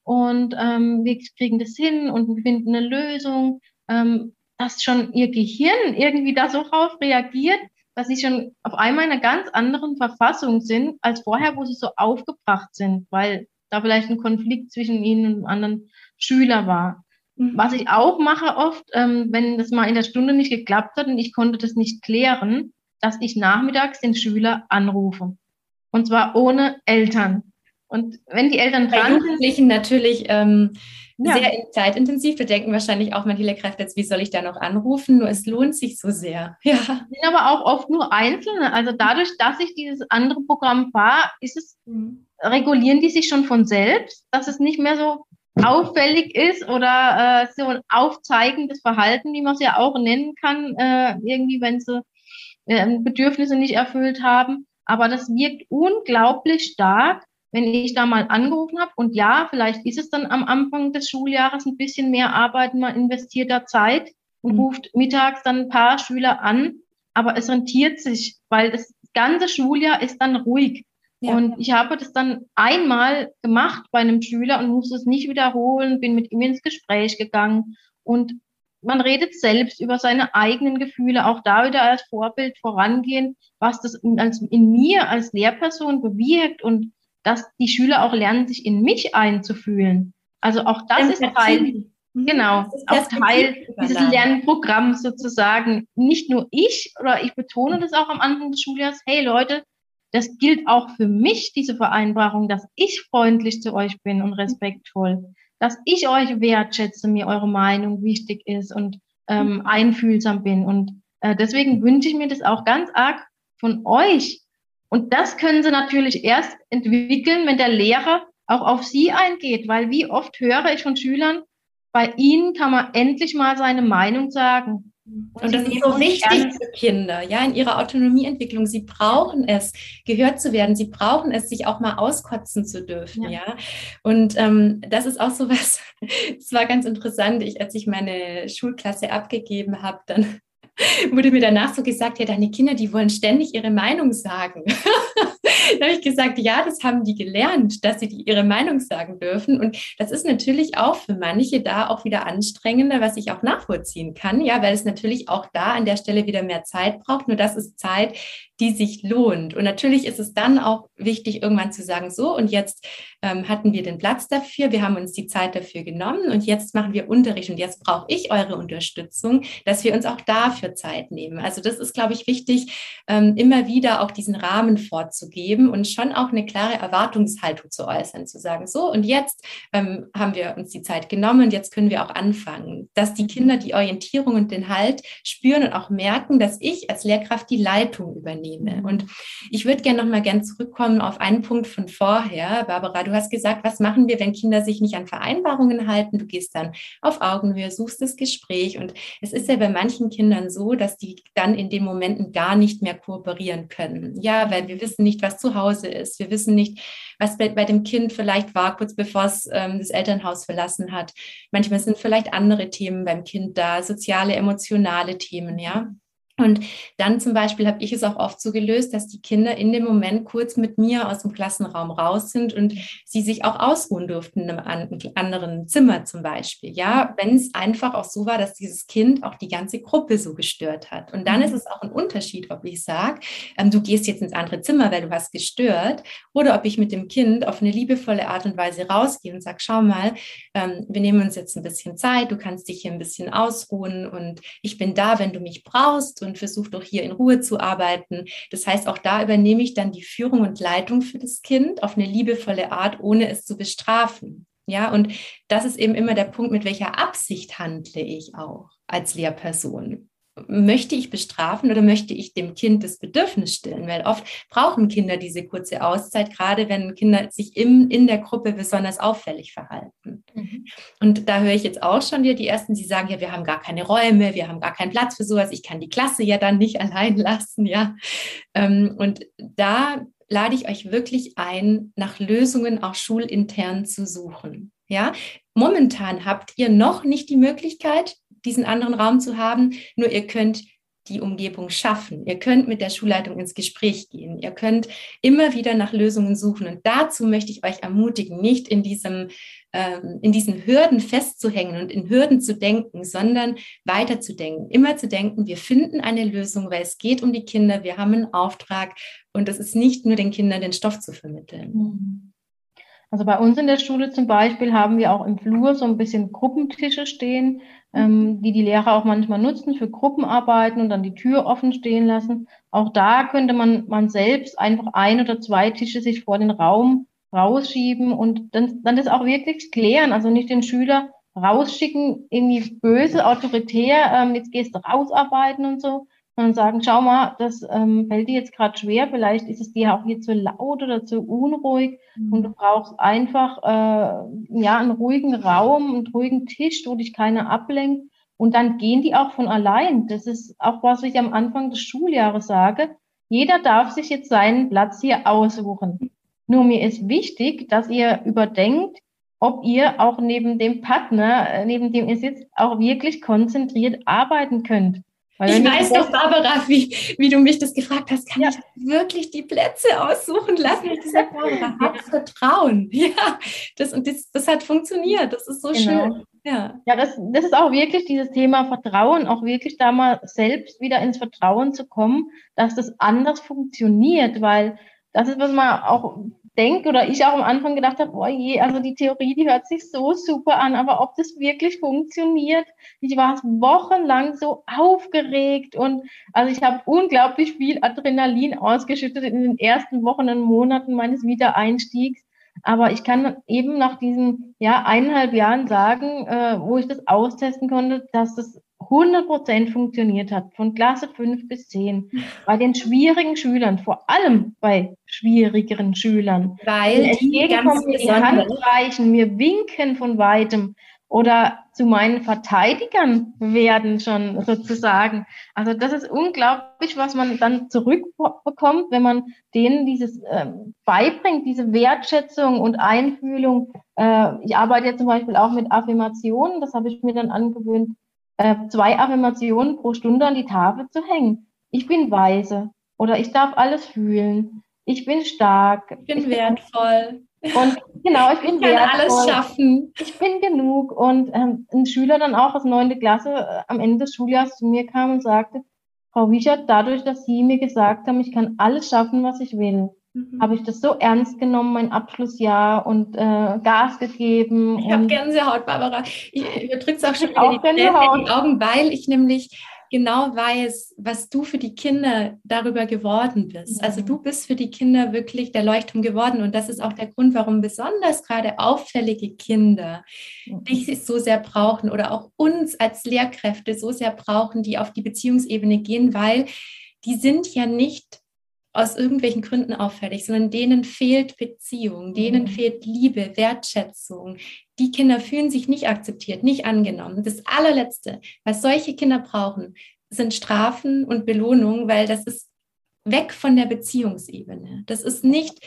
[SPEAKER 2] und ähm, wir kriegen das hin und wir finden eine Lösung, ähm, dass schon ihr Gehirn irgendwie da so drauf reagiert, dass sie schon auf einmal in einer ganz anderen Verfassung sind als vorher, wo sie so aufgebracht sind, weil da vielleicht ein Konflikt zwischen ihnen und einem anderen Schüler war. Mhm. Was ich auch mache oft, ähm, wenn das mal in der Stunde nicht geklappt hat und ich konnte das nicht klären, dass ich nachmittags den Schüler anrufe. Und zwar ohne Eltern. Und wenn die Eltern
[SPEAKER 1] dran Bei Jugendlichen natürlich ähm, ja. sehr zeitintensiv. Wir denken wahrscheinlich auch manche Lehrkräfte jetzt, wie soll ich da noch anrufen? Nur es lohnt sich so sehr.
[SPEAKER 2] Ja. Sind aber auch oft nur Einzelne. Also dadurch, dass ich dieses andere Programm fahre, ist es, mhm. regulieren die sich schon von selbst, dass es nicht mehr so auffällig ist oder äh, so ein aufzeigendes Verhalten, wie man es ja auch nennen kann, äh, irgendwie, wenn sie äh, Bedürfnisse nicht erfüllt haben. Aber das wirkt unglaublich stark, wenn ich da mal angerufen habe. Und ja, vielleicht ist es dann am Anfang des Schuljahres ein bisschen mehr Arbeit, man investiert da Zeit und mhm. ruft mittags dann ein paar Schüler an. Aber es rentiert sich, weil das ganze Schuljahr ist dann ruhig. Ja. Und ich habe das dann einmal gemacht bei einem Schüler und musste es nicht wiederholen, bin mit ihm ins Gespräch gegangen und man redet selbst über seine eigenen Gefühle, auch da wieder als Vorbild vorangehen, was das in, als, in mir als Lehrperson bewirkt und dass die Schüler auch lernen, sich in mich einzufühlen. Also auch das ist Teil, mhm. genau, ist auch Teil dieses Lernprogramms sozusagen. Nicht nur ich, oder ich betone das auch am Anfang des Schuljahres, hey Leute, das gilt auch für mich, diese Vereinbarung, dass ich freundlich zu euch bin und respektvoll, dass ich euch wertschätze, mir eure Meinung wichtig ist und ähm, mhm. einfühlsam bin. Und äh, deswegen wünsche ich mir das auch ganz arg von euch. Und das können sie natürlich erst entwickeln, wenn der Lehrer auch auf sie eingeht, weil wie oft höre ich von Schülern, bei ihnen kann man endlich mal seine Meinung sagen.
[SPEAKER 1] Und, und das ist so wichtig für Kinder, ja, in ihrer Autonomieentwicklung. Sie brauchen es, gehört zu werden. Sie brauchen es, sich auch mal auskotzen zu dürfen, ja. ja? Und ähm, das ist auch so was, es war ganz interessant, ich, als ich meine Schulklasse abgegeben habe, dann wurde mir danach so gesagt, ja, deine Kinder, die wollen ständig ihre Meinung sagen. da habe ich gesagt, ja, das haben die gelernt, dass sie die, ihre Meinung sagen dürfen. Und das ist natürlich auch für manche da auch wieder anstrengender, was ich auch nachvollziehen kann, ja, weil es natürlich auch da an der Stelle wieder mehr Zeit braucht. Nur das ist Zeit, die sich lohnt. Und natürlich ist es dann auch wichtig, irgendwann zu sagen, so, und jetzt ähm, hatten wir den Platz dafür, wir haben uns die Zeit dafür genommen und jetzt machen wir Unterricht und jetzt brauche ich eure Unterstützung, dass wir uns auch dafür Zeit nehmen. Also das ist, glaube ich, wichtig, ähm, immer wieder auch diesen Rahmen vorzugeben und schon auch eine klare Erwartungshaltung zu äußern, zu sagen, so, und jetzt ähm, haben wir uns die Zeit genommen und jetzt können wir auch anfangen, dass die Kinder die Orientierung und den Halt spüren und auch merken, dass ich als Lehrkraft die Leitung übernehme nehme. Und ich würde gerne noch mal gern zurückkommen auf einen Punkt von vorher. Barbara, du hast gesagt, was machen wir, wenn Kinder sich nicht an Vereinbarungen halten? Du gehst dann auf Augenhöhe, suchst das Gespräch. Und es ist ja bei manchen Kindern so, dass die dann in den Momenten gar nicht mehr kooperieren können. Ja, weil wir wissen nicht, was zu Hause ist. Wir wissen nicht, was bei, bei dem Kind vielleicht war, kurz bevor es ähm, das Elternhaus verlassen hat. Manchmal sind vielleicht andere Themen beim Kind da, soziale, emotionale Themen, ja. Und dann zum Beispiel habe ich es auch oft so gelöst, dass die Kinder in dem Moment kurz mit mir aus dem Klassenraum raus sind und sie sich auch ausruhen durften in einem anderen Zimmer zum Beispiel. Ja, wenn es einfach auch so war, dass dieses Kind auch die ganze Gruppe so gestört hat. Und dann mhm. ist es auch ein Unterschied, ob ich sage, ähm, du gehst jetzt ins andere Zimmer, weil du hast gestört, oder ob ich mit dem Kind auf eine liebevolle Art und Weise rausgehe und sage, schau mal, ähm, wir nehmen uns jetzt ein bisschen Zeit, du kannst dich hier ein bisschen ausruhen und ich bin da, wenn du mich brauchst und versuche doch hier in Ruhe zu arbeiten. Das heißt, auch da übernehme ich dann die Führung und Leitung für das Kind auf eine liebevolle Art, ohne es zu bestrafen. Ja, und das ist eben immer der Punkt, mit welcher Absicht handle ich auch als Lehrperson möchte ich bestrafen oder möchte ich dem Kind das Bedürfnis stillen? Weil oft brauchen Kinder diese kurze Auszeit, gerade wenn Kinder sich im, in der Gruppe besonders auffällig verhalten. Mhm. Und da höre ich jetzt auch schon wieder die ersten, die sagen, ja, wir haben gar keine Räume, wir haben gar keinen Platz für sowas, ich kann die Klasse ja dann nicht allein lassen, ja. Ähm, und da lade ich euch wirklich ein, nach Lösungen auch schulintern zu suchen. Ja, momentan habt ihr noch nicht die Möglichkeit, diesen anderen Raum zu haben. Nur ihr könnt die Umgebung schaffen. Ihr könnt mit der Schulleitung ins Gespräch gehen. Ihr könnt immer wieder nach Lösungen suchen. Und dazu möchte ich euch ermutigen, nicht in diesem ähm, in diesen Hürden festzuhängen und in Hürden zu denken, sondern weiterzudenken. Immer zu denken, wir finden eine Lösung, weil es geht um die Kinder, wir haben einen Auftrag und es ist nicht nur den Kindern den Stoff zu vermitteln.
[SPEAKER 2] Mhm. Also bei uns in der Schule zum Beispiel haben wir auch im Flur so ein bisschen Gruppentische stehen, ähm, die die Lehrer auch manchmal nutzen für Gruppenarbeiten und dann die Tür offen stehen lassen. Auch da könnte man, man selbst einfach ein oder zwei Tische sich vor den Raum rausschieben und dann, dann das auch wirklich klären. Also nicht den Schüler rausschicken, irgendwie böse, autoritär, ähm, jetzt gehst du rausarbeiten und so, und sagen, schau mal, das ähm, fällt dir jetzt gerade schwer, vielleicht ist es dir auch hier zu laut oder zu unruhig mhm. und du brauchst einfach äh, ja einen ruhigen Raum, einen ruhigen Tisch, wo dich keiner ablenkt und dann gehen die auch von allein. Das ist auch, was ich am Anfang des Schuljahres sage. Jeder darf sich jetzt seinen Platz hier aussuchen. Nur mir ist wichtig, dass ihr überdenkt, ob ihr auch neben dem Partner, äh, neben dem ihr sitzt, auch wirklich konzentriert arbeiten könnt.
[SPEAKER 1] Weil ich weiß doch, Barbara, wie, wie du mich das gefragt hast, kann ja. ich wirklich die Plätze aussuchen lassen? Ich gesagt, Barbara, hab Vertrauen. Ja, das, und das, das hat funktioniert. Das ist so genau. schön.
[SPEAKER 2] Ja, ja das, das ist auch wirklich dieses Thema Vertrauen, auch wirklich da mal selbst wieder ins Vertrauen zu kommen, dass das anders funktioniert, weil das ist, was man auch denke oder ich auch am Anfang gedacht habe, oh je, also die Theorie, die hört sich so super an, aber ob das wirklich funktioniert, ich war wochenlang so aufgeregt und also ich habe unglaublich viel Adrenalin ausgeschüttet in den ersten Wochen und Monaten meines Wiedereinstiegs. Aber ich kann eben nach diesen ja, eineinhalb Jahren sagen, äh, wo ich das austesten konnte, dass das 100% funktioniert hat, von Klasse 5 bis 10, bei den schwierigen Schülern, vor allem bei schwierigeren Schülern.
[SPEAKER 1] Weil
[SPEAKER 2] die ganz mir die Hand reichen, mir winken von weitem oder zu meinen Verteidigern werden schon sozusagen. Also das ist unglaublich, was man dann zurückbekommt, wenn man denen dieses äh, beibringt, diese Wertschätzung und Einfühlung. Äh, ich arbeite ja zum Beispiel auch mit Affirmationen, das habe ich mir dann angewöhnt, äh, zwei Affirmationen pro Stunde an die Tafel zu hängen. Ich bin weise oder ich darf alles fühlen. ich bin stark.
[SPEAKER 1] Ich bin ich wertvoll.
[SPEAKER 2] Und genau, ich bin
[SPEAKER 1] ich kann wertvoll. alles schaffen.
[SPEAKER 2] Ich bin genug. Und ähm, ein Schüler dann auch aus neunte Klasse äh, am Ende des Schuljahres zu mir kam und sagte, Frau Wiechert, dadurch, dass Sie mir gesagt haben, ich kann alles schaffen, was ich will, mhm. habe ich das so ernst genommen, mein Abschlussjahr und äh, Gas gegeben.
[SPEAKER 1] Ich habe Gänsehaut, Barbara. Ich, drückt es auch schon wieder die, in die Augen, weil ich nämlich genau weiß, was du für die Kinder darüber geworden bist. Also du bist für die Kinder wirklich der Leuchtturm geworden und das ist auch der Grund, warum besonders gerade auffällige Kinder dich so sehr brauchen oder auch uns als Lehrkräfte so sehr brauchen, die auf die Beziehungsebene gehen, weil die sind ja nicht aus irgendwelchen Gründen auffällig, sondern denen fehlt Beziehung, denen mhm. fehlt Liebe, Wertschätzung. Die Kinder fühlen sich nicht akzeptiert, nicht angenommen. Das allerletzte, was solche Kinder brauchen, sind Strafen und Belohnungen, weil das ist weg von der Beziehungsebene. Das ist nicht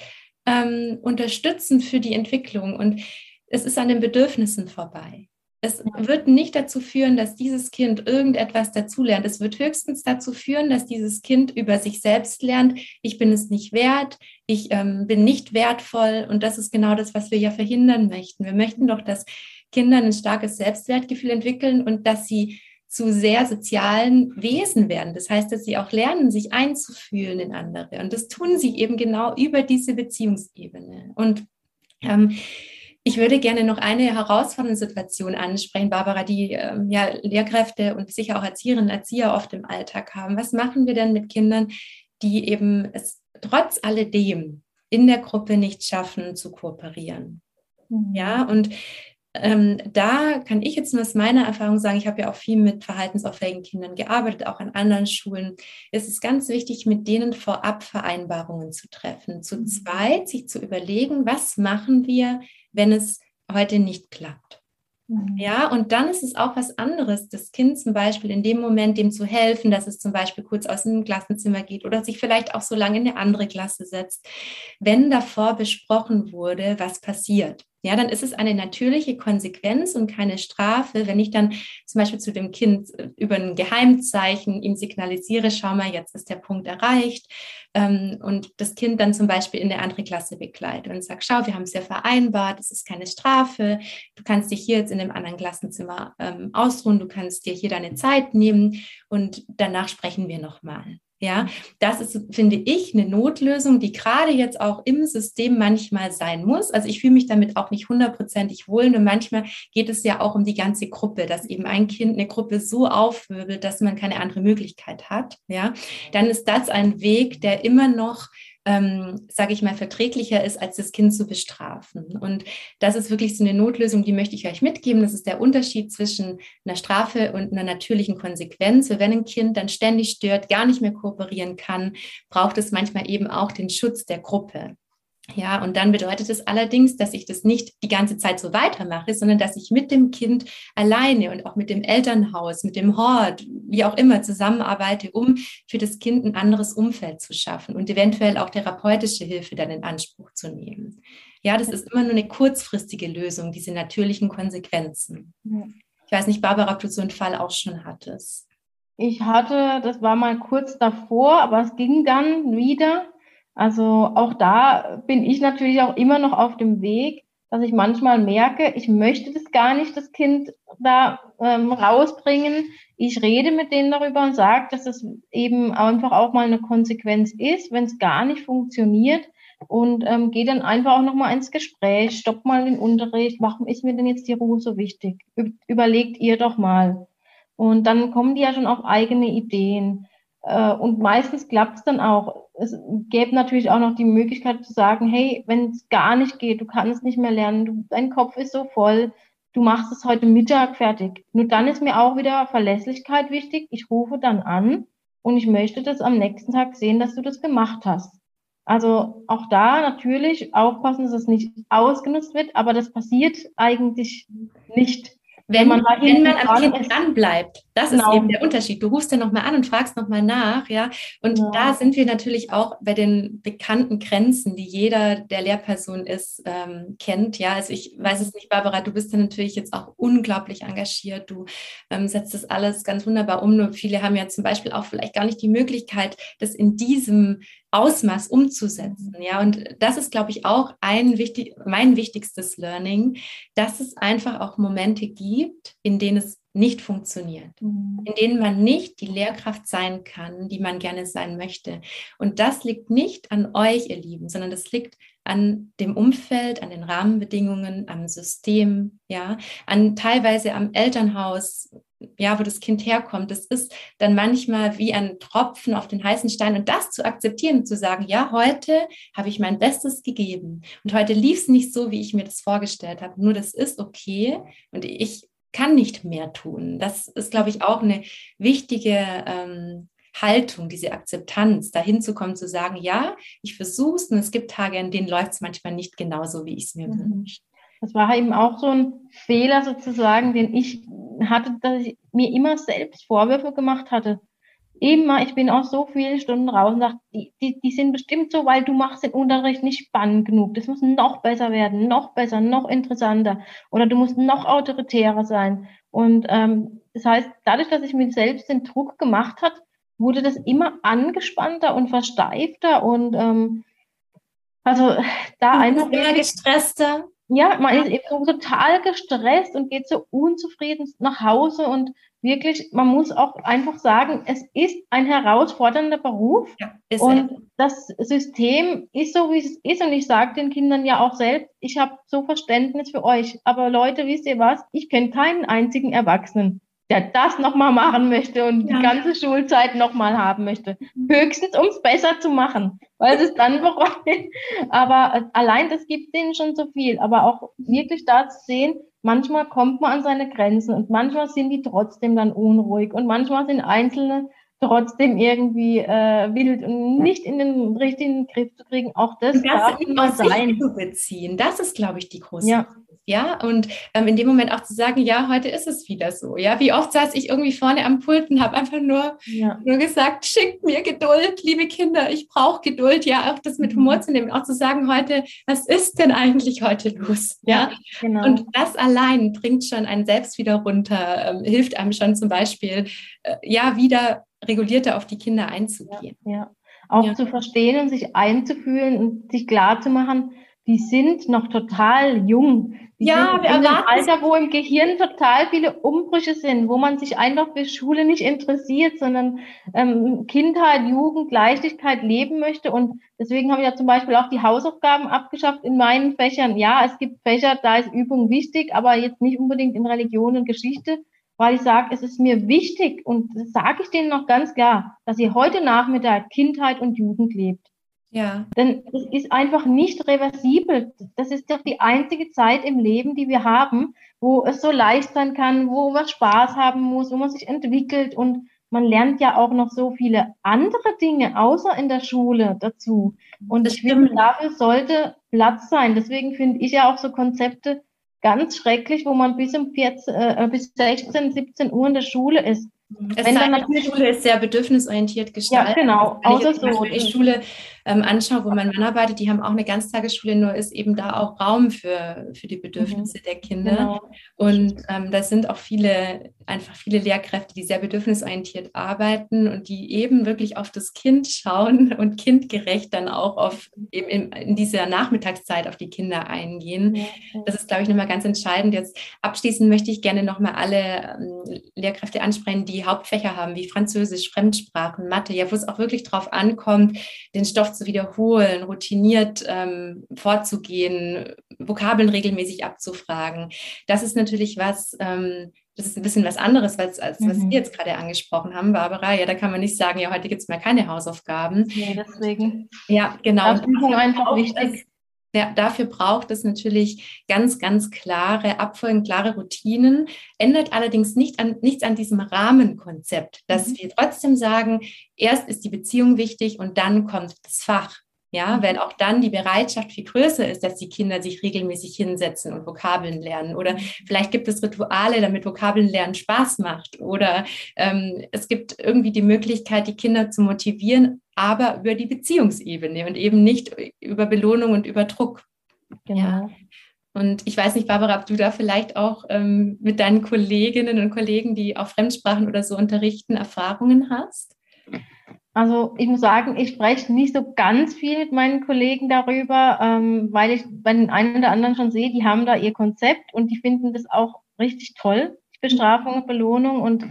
[SPEAKER 1] ähm, unterstützend für die Entwicklung und es ist an den Bedürfnissen vorbei. Es wird nicht dazu führen, dass dieses Kind irgendetwas dazulernt. Es wird höchstens dazu führen, dass dieses Kind über sich selbst lernt, ich bin es nicht wert, ich ähm, bin nicht wertvoll. Und das ist genau das, was wir ja verhindern möchten. Wir möchten doch, dass Kinder ein starkes Selbstwertgefühl entwickeln und dass sie zu sehr sozialen Wesen werden. Das heißt, dass sie auch lernen, sich einzufühlen in andere. Und das tun sie eben genau über diese Beziehungsebene. Und ähm, ich würde gerne noch eine herausfordernde Situation ansprechen, Barbara, die ähm, ja Lehrkräfte und sicher auch Erzieherinnen und Erzieher oft im Alltag haben. Was machen wir denn mit Kindern, die eben es trotz alledem in der Gruppe nicht schaffen zu kooperieren? Mhm. Ja, und ähm, da kann ich jetzt nur aus meiner Erfahrung sagen, ich habe ja auch viel mit verhaltensauffälligen Kindern gearbeitet, auch an anderen Schulen. Es ist ganz wichtig, mit denen vorab Vereinbarungen zu treffen. Zu mhm. zweit sich zu überlegen, was machen wir, wenn es heute nicht klappt. Mhm. Ja, und dann ist es auch was anderes, das Kind zum Beispiel in dem Moment dem zu helfen, dass es zum Beispiel kurz aus dem Klassenzimmer geht oder sich vielleicht auch so lange in eine andere Klasse setzt, wenn davor besprochen wurde, was passiert ja, dann ist es eine natürliche Konsequenz und keine Strafe, wenn ich dann zum Beispiel zu dem Kind äh, über ein Geheimzeichen ihm signalisiere, schau mal, jetzt ist der Punkt erreicht ähm, und das Kind dann zum Beispiel in eine andere Klasse begleitet und sagt, schau, wir haben es ja vereinbart, es ist keine Strafe, du kannst dich hier jetzt in dem anderen Klassenzimmer ähm, ausruhen, du kannst dir hier deine Zeit nehmen und danach sprechen wir nochmal. Ja, das ist, finde ich, eine Notlösung, die gerade jetzt auch im System manchmal sein muss. Also ich fühle mich damit auch nicht hundertprozentig wohl. Und manchmal geht es ja auch um die ganze Gruppe, dass eben ein Kind eine Gruppe so aufwirbelt, dass man keine andere Möglichkeit hat. Ja, dann ist das ein Weg, der immer noch ähm, sage ich mal, verträglicher ist, als das Kind zu bestrafen. Und das ist wirklich so eine Notlösung, die möchte ich euch mitgeben. Das ist der Unterschied zwischen einer Strafe und einer natürlichen Konsequenz. Wenn ein Kind dann ständig stört, gar nicht mehr kooperieren kann, braucht es manchmal eben auch den Schutz der Gruppe. Ja, und dann bedeutet es allerdings, dass ich das nicht die ganze Zeit so weitermache, sondern dass ich mit dem Kind alleine und auch mit dem Elternhaus, mit dem Hort, wie auch immer zusammenarbeite, um für das Kind ein anderes Umfeld zu schaffen und eventuell auch therapeutische Hilfe dann in Anspruch zu nehmen. Ja, das ist immer nur eine kurzfristige Lösung, diese natürlichen Konsequenzen. Ich weiß nicht, Barbara, ob du so einen Fall auch schon hattest.
[SPEAKER 2] Ich hatte, das war mal kurz davor, aber es ging dann wieder also auch da bin ich natürlich auch immer noch auf dem Weg, dass ich manchmal merke, ich möchte das gar nicht, das Kind da ähm, rausbringen. Ich rede mit denen darüber und sage, dass es eben einfach auch mal eine Konsequenz ist, wenn es gar nicht funktioniert. Und ähm, gehe dann einfach auch nochmal ins Gespräch, stopp mal den Unterricht, warum ist mir denn jetzt die Ruhe so wichtig? Überlegt ihr doch mal. Und dann kommen die ja schon auf eigene Ideen. Äh, und meistens klappt es dann auch. Es gäbe natürlich auch noch die Möglichkeit zu sagen, hey, wenn es gar nicht geht, du kannst nicht mehr lernen, du, dein Kopf ist so voll, du machst es heute Mittag fertig. Nur dann ist mir auch wieder Verlässlichkeit wichtig. Ich rufe dann an und ich möchte das am nächsten Tag sehen, dass du das gemacht hast. Also auch da natürlich aufpassen, dass es nicht ausgenutzt wird, aber das passiert eigentlich nicht.
[SPEAKER 1] Wenn, man, wenn man am Kind dran bleibt, das genau. ist eben der Unterschied. Du rufst ja nochmal an und fragst nochmal nach, ja. Und ja. da sind wir natürlich auch bei den bekannten Grenzen, die jeder, der Lehrperson ist, ähm, kennt. Ja, also ich weiß es nicht, Barbara, du bist ja natürlich jetzt auch unglaublich engagiert. Du ähm, setzt das alles ganz wunderbar um. Nur viele haben ja zum Beispiel auch vielleicht gar nicht die Möglichkeit, das in diesem Ausmaß umzusetzen. Ja, und das ist, glaube ich, auch ein wichtig, mein wichtigstes Learning, dass es einfach auch Momente gibt, in denen es nicht funktioniert, mhm. in denen man nicht die Lehrkraft sein kann, die man gerne sein möchte. Und das liegt nicht an euch, ihr Lieben, sondern das liegt an dem Umfeld, an den Rahmenbedingungen, am System, ja, an teilweise am Elternhaus, ja, wo das Kind herkommt. Das ist dann manchmal wie ein Tropfen auf den heißen Stein und das zu akzeptieren und zu sagen, ja, heute habe ich mein Bestes gegeben und heute lief es nicht so, wie ich mir das vorgestellt habe. Nur das ist okay und ich kann nicht mehr tun. Das ist, glaube ich, auch eine wichtige ähm, Haltung, diese Akzeptanz, dahin zu kommen, zu sagen, ja, ich versuche es und es gibt Tage, in denen läuft es manchmal nicht genauso, wie ich es mir mhm. wünsche.
[SPEAKER 2] Das war eben auch so ein Fehler sozusagen, den ich hatte, dass ich mir immer selbst Vorwürfe gemacht hatte. Immer, ich bin auch so viele Stunden raus und sage, die, die, die sind bestimmt so, weil du machst den Unterricht nicht spannend genug. Das muss noch besser werden, noch besser, noch interessanter. Oder du musst noch autoritärer sein. Und ähm, das heißt, dadurch, dass ich mir selbst den Druck gemacht hat, wurde das immer angespannter und versteifter und ähm, also da einfach
[SPEAKER 1] immer gestresster.
[SPEAKER 2] Ja, man ist eben so total gestresst und geht so unzufrieden nach Hause und wirklich, man muss auch einfach sagen, es ist ein herausfordernder Beruf ja, und er. das System ist so, wie es ist und ich sage den Kindern ja auch selbst, ich habe so Verständnis für euch, aber Leute, wisst ihr was, ich kenne keinen einzigen Erwachsenen, der das nochmal machen möchte und ja. die ganze Schulzeit nochmal haben möchte. Höchstens, um es besser zu machen, weil es dann bereut. Aber allein das gibt denen schon so viel. Aber auch wirklich da zu sehen, manchmal kommt man an seine Grenzen und manchmal sind die trotzdem dann unruhig und manchmal sind Einzelne trotzdem irgendwie äh, wild und nicht in den richtigen Griff zu kriegen. Auch das,
[SPEAKER 1] das darf immer sein. Zu beziehen. Das ist, glaube ich, die große ja ja, und ähm, in dem Moment auch zu sagen, ja, heute ist es wieder so, ja, wie oft saß ich irgendwie vorne am Pult und habe einfach nur, ja. nur gesagt, schickt mir Geduld, liebe Kinder, ich brauche Geduld, ja, auch das mit mhm. Humor zu nehmen, auch zu sagen heute, was ist denn eigentlich heute los, ja, ja genau. und das allein bringt schon einen selbst wieder runter, ähm, hilft einem schon zum Beispiel, äh, ja, wieder regulierter auf die Kinder einzugehen.
[SPEAKER 2] Ja, ja. auch zu verstehen und sich einzufühlen und sich klar zu machen, die sind noch total jung. Die ja, wir einem Alter, wo im Gehirn total viele Umbrüche sind, wo man sich einfach für Schule nicht interessiert, sondern ähm, Kindheit, Jugend, Leichtigkeit leben möchte. Und deswegen habe ich ja zum Beispiel auch die Hausaufgaben abgeschafft in meinen Fächern. Ja, es gibt Fächer, da ist Übung wichtig, aber jetzt nicht unbedingt in Religion und Geschichte, weil ich sage, es ist mir wichtig und das sage ich denen noch ganz klar, dass ihr heute Nachmittag Kindheit und Jugend lebt. Ja. Denn es ist einfach nicht reversibel. Das ist doch die einzige Zeit im Leben, die wir haben, wo es so leicht sein kann, wo man Spaß haben muss, wo man sich entwickelt und man lernt ja auch noch so viele andere Dinge außer in der Schule dazu. Und ich finde, dafür sollte Platz sein. Deswegen finde ich ja auch so Konzepte ganz schrecklich, wo man bis um 14, äh, bis 16, 17 Uhr in der Schule ist.
[SPEAKER 1] Es Wenn dann natürlich, die Schule ist sehr bedürfnisorientiert gestaltet.
[SPEAKER 2] Ja, genau.
[SPEAKER 1] Außer so. Die Schule ähm, anschaue, wo mein Mann arbeitet, die haben auch eine Ganztagesschule, nur ist eben da auch Raum für, für die Bedürfnisse mhm. der Kinder. Genau. Und ähm, da sind auch viele, einfach viele Lehrkräfte, die sehr bedürfnisorientiert arbeiten und die eben wirklich auf das Kind schauen und kindgerecht dann auch auf eben in, in dieser Nachmittagszeit auf die Kinder eingehen. Das ist, glaube ich, nochmal ganz entscheidend. Jetzt abschließend möchte ich gerne nochmal alle ähm, Lehrkräfte ansprechen, die Hauptfächer haben, wie Französisch, Fremdsprachen, Mathe, ja, wo es auch wirklich drauf ankommt, den Stoff zu wiederholen, routiniert ähm, vorzugehen, Vokabeln regelmäßig abzufragen. Das ist natürlich was, ähm, das ist ein bisschen was anderes, als, als mhm. was wir jetzt gerade angesprochen haben, Barbara. Ja, da kann man nicht sagen, ja, heute gibt es mehr keine Hausaufgaben.
[SPEAKER 2] Nee, deswegen.
[SPEAKER 1] Ja, genau. Das ist einfach wichtig. Ja, dafür braucht es natürlich ganz, ganz klare Abfolgen, klare Routinen, ändert allerdings nicht an, nichts an diesem Rahmenkonzept, dass mhm. wir trotzdem sagen, erst ist die Beziehung wichtig und dann kommt das Fach. Ja, mhm. wenn auch dann die Bereitschaft viel größer ist, dass die Kinder sich regelmäßig hinsetzen und Vokabeln lernen. Oder mhm. vielleicht gibt es Rituale, damit Vokabeln lernen Spaß macht. Oder ähm, es gibt irgendwie die Möglichkeit, die Kinder zu motivieren, aber über die Beziehungsebene und eben nicht über Belohnung und über Druck. Genau. Ja. Und ich weiß nicht, Barbara, ob du da vielleicht auch ähm, mit deinen Kolleginnen und Kollegen, die auch Fremdsprachen oder so unterrichten, Erfahrungen hast?
[SPEAKER 2] Also ich muss sagen, ich spreche nicht so ganz viel mit meinen Kollegen darüber, ähm, weil ich bei den einen oder anderen schon sehe, die haben da ihr Konzept und die finden das auch richtig toll, Bestrafung und Belohnung. Und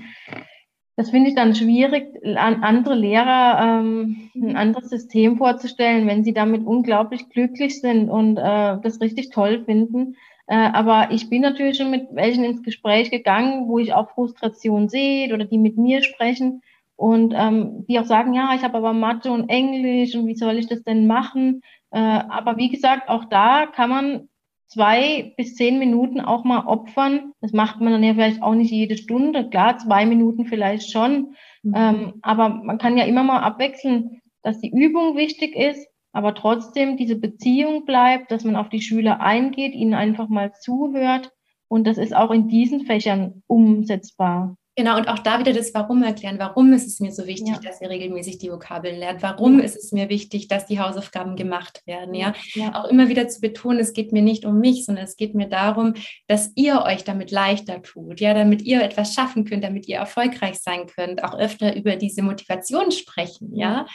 [SPEAKER 2] das finde ich dann schwierig, an andere Lehrer ähm, ein anderes System vorzustellen, wenn sie damit unglaublich glücklich sind und äh, das richtig toll finden. Äh, aber ich bin natürlich schon mit welchen ins Gespräch gegangen, wo ich auch Frustration sehe oder die mit mir sprechen und ähm, die auch sagen, ja, ich habe aber Mathe und Englisch und wie soll ich das denn machen? Äh, aber wie gesagt, auch da kann man zwei bis zehn Minuten auch mal opfern. Das macht man dann ja vielleicht auch nicht jede Stunde. Klar, zwei Minuten vielleicht schon. Mhm. Ähm, aber man kann ja immer mal abwechseln, dass die Übung wichtig ist, aber trotzdem diese Beziehung bleibt, dass man auf die Schüler eingeht, ihnen einfach mal zuhört. Und das ist auch in diesen Fächern umsetzbar.
[SPEAKER 1] Genau, und auch da wieder das Warum erklären. Warum ist es mir so wichtig, ja. dass ihr regelmäßig die Vokabeln lernt? Warum ja. ist es mir wichtig, dass die Hausaufgaben gemacht werden? Ja? ja? auch immer wieder zu betonen, es geht mir nicht um mich, sondern es geht mir darum, dass ihr euch damit leichter tut, ja, damit ihr etwas schaffen könnt, damit ihr erfolgreich sein könnt, auch öfter über diese Motivation sprechen, ja,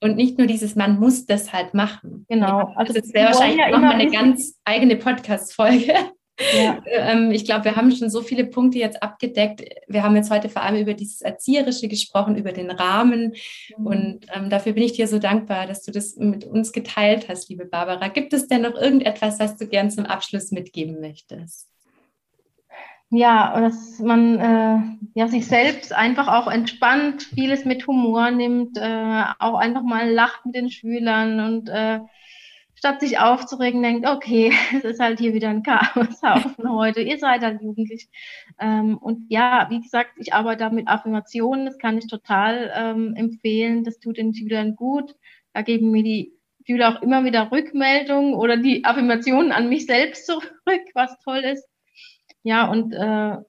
[SPEAKER 1] und nicht nur dieses, man muss das halt machen.
[SPEAKER 2] Genau.
[SPEAKER 1] Also, das wäre wahrscheinlich ja nochmal eine ganz eigene Podcast-Folge. Ja. Ähm, ich glaube, wir haben schon so viele Punkte jetzt abgedeckt. Wir haben jetzt heute vor allem über dieses Erzieherische gesprochen, über den Rahmen. Mhm. Und ähm, dafür bin ich dir so dankbar, dass du das mit uns geteilt hast, liebe Barbara. Gibt es denn noch irgendetwas, was du gern zum Abschluss mitgeben möchtest?
[SPEAKER 2] Ja, dass man äh, ja, sich selbst einfach auch entspannt, vieles mit Humor nimmt, äh, auch einfach mal lacht mit den Schülern und äh, statt sich aufzuregen, denkt, okay, es ist halt hier wieder ein Chaoshaufen heute, ihr seid halt jugendlich. Ähm, und ja, wie gesagt, ich arbeite da mit Affirmationen, das kann ich total ähm, empfehlen, das tut den Schülern gut. Da geben mir die Schüler auch immer wieder Rückmeldungen oder die Affirmationen an mich selbst zurück, was toll ist. Ja, und äh,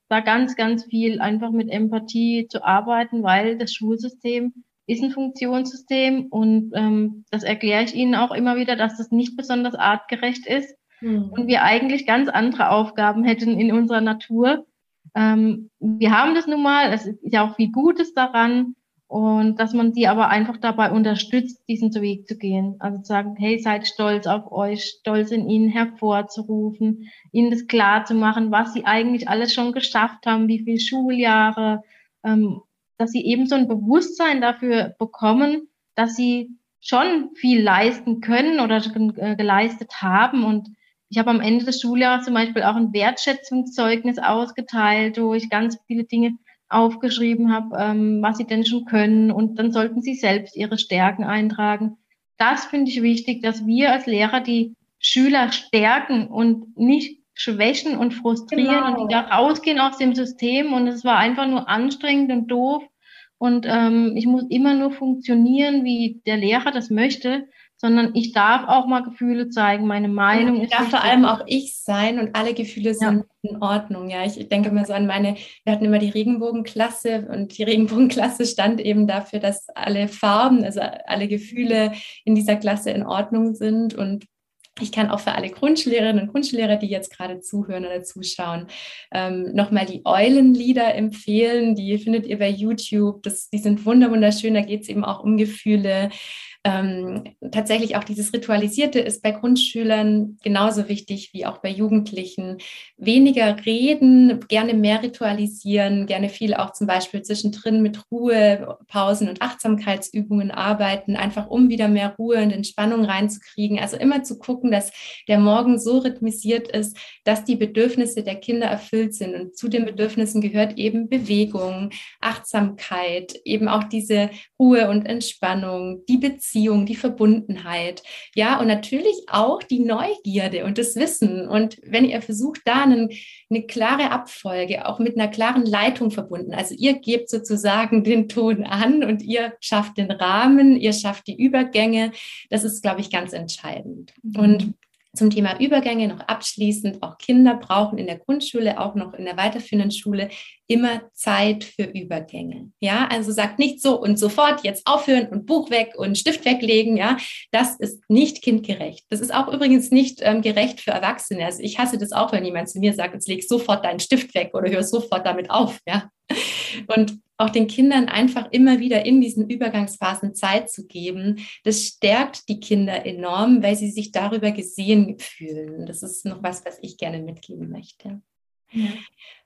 [SPEAKER 2] da ganz, ganz viel einfach mit Empathie zu arbeiten, weil das Schulsystem ist ein Funktionssystem und ähm, das erkläre ich Ihnen auch immer wieder, dass das nicht besonders artgerecht ist mhm. und wir eigentlich ganz andere Aufgaben hätten in unserer Natur. Ähm, wir haben das nun mal, es ist ja auch viel Gutes daran und dass man sie aber einfach dabei unterstützt, diesen Weg zu gehen. Also zu sagen, hey, seid stolz auf euch, stolz in ihnen hervorzurufen, ihnen das klar zu machen, was sie eigentlich alles schon geschafft haben, wie viele Schuljahre, ähm, dass sie eben so ein Bewusstsein dafür bekommen, dass sie schon viel leisten können oder äh, geleistet haben. Und ich habe am Ende des Schuljahres zum Beispiel auch ein Wertschätzungszeugnis ausgeteilt, wo ich ganz viele Dinge aufgeschrieben habe, ähm, was sie denn schon können. Und dann sollten sie selbst ihre Stärken eintragen. Das finde ich wichtig, dass wir als Lehrer die Schüler stärken und nicht schwächen und frustrieren genau. und die da rausgehen aus dem System und es war einfach nur anstrengend und doof und ähm, ich muss immer nur funktionieren, wie der Lehrer das möchte, sondern ich darf auch mal Gefühle zeigen, meine Meinung.
[SPEAKER 1] Ja, ich darf vor allem auch ich sein und alle Gefühle sind ja. in Ordnung. Ja, ich denke mal so an meine, wir hatten immer die Regenbogenklasse und die Regenbogenklasse stand eben dafür, dass alle Farben, also alle Gefühle in dieser Klasse in Ordnung sind und ich kann auch für alle Grundschullehrerinnen und Grundschullehrer, die jetzt gerade zuhören oder zuschauen, ähm, nochmal die Eulenlieder empfehlen. Die findet ihr bei YouTube. Das, die sind wunderschön. Da geht es eben auch um Gefühle ähm, tatsächlich auch dieses Ritualisierte ist bei Grundschülern genauso wichtig wie auch bei Jugendlichen. Weniger reden, gerne mehr ritualisieren, gerne viel auch zum Beispiel zwischendrin mit Ruhe, Pausen und Achtsamkeitsübungen arbeiten, einfach um wieder mehr Ruhe und Entspannung reinzukriegen. Also immer zu gucken, dass der Morgen so rhythmisiert ist, dass die Bedürfnisse der Kinder erfüllt sind. Und zu den Bedürfnissen gehört eben Bewegung, Achtsamkeit, eben auch diese Ruhe und Entspannung, die Beziehung Beziehung, die Verbundenheit, ja, und natürlich auch die Neugierde und das Wissen. Und wenn ihr versucht, da einen, eine klare Abfolge, auch mit einer klaren Leitung verbunden, also ihr gebt sozusagen den Ton an und ihr schafft den Rahmen, ihr schafft die Übergänge, das ist, glaube ich, ganz entscheidend. Mhm. Und zum Thema Übergänge noch abschließend. Auch Kinder brauchen in der Grundschule, auch noch in der weiterführenden Schule immer Zeit für Übergänge. Ja, also sagt nicht so und sofort jetzt aufhören und Buch weg und Stift weglegen. Ja, das ist nicht kindgerecht. Das ist auch übrigens nicht ähm, gerecht für Erwachsene. Also ich hasse das auch, wenn jemand zu mir sagt, jetzt leg sofort deinen Stift weg oder hör sofort damit auf. Ja, Und auch den Kindern einfach immer wieder in diesen Übergangsphasen Zeit zu geben, das stärkt die Kinder enorm, weil sie sich darüber gesehen fühlen. Das ist noch was, was ich gerne mitgeben möchte. Ja.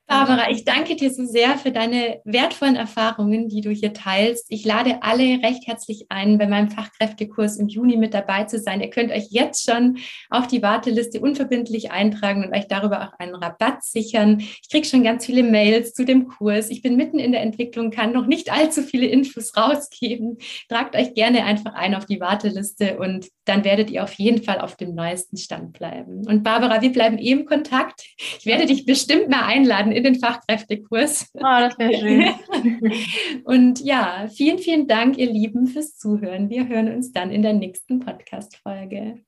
[SPEAKER 1] Barbara, ich danke dir so sehr für deine wertvollen Erfahrungen, die du hier teilst. Ich lade alle recht herzlich ein, bei meinem Fachkräftekurs im Juni mit dabei zu sein. Ihr könnt euch jetzt schon auf die Warteliste unverbindlich eintragen und euch darüber auch einen Rabatt sichern. Ich kriege schon ganz viele Mails zu dem Kurs. Ich bin mitten in der Entwicklung, kann noch nicht allzu viele Infos rausgeben. Tragt euch gerne einfach ein auf die Warteliste und dann werdet ihr auf jeden Fall auf dem neuesten Stand bleiben. Und Barbara, wir bleiben eh im Kontakt. Ich werde dich bestimmt mal einladen in den Fachkräftekurs.
[SPEAKER 2] Oh, das wäre schön.
[SPEAKER 1] Und ja, vielen, vielen Dank, ihr Lieben, fürs Zuhören. Wir hören uns dann in der nächsten Podcast-Folge.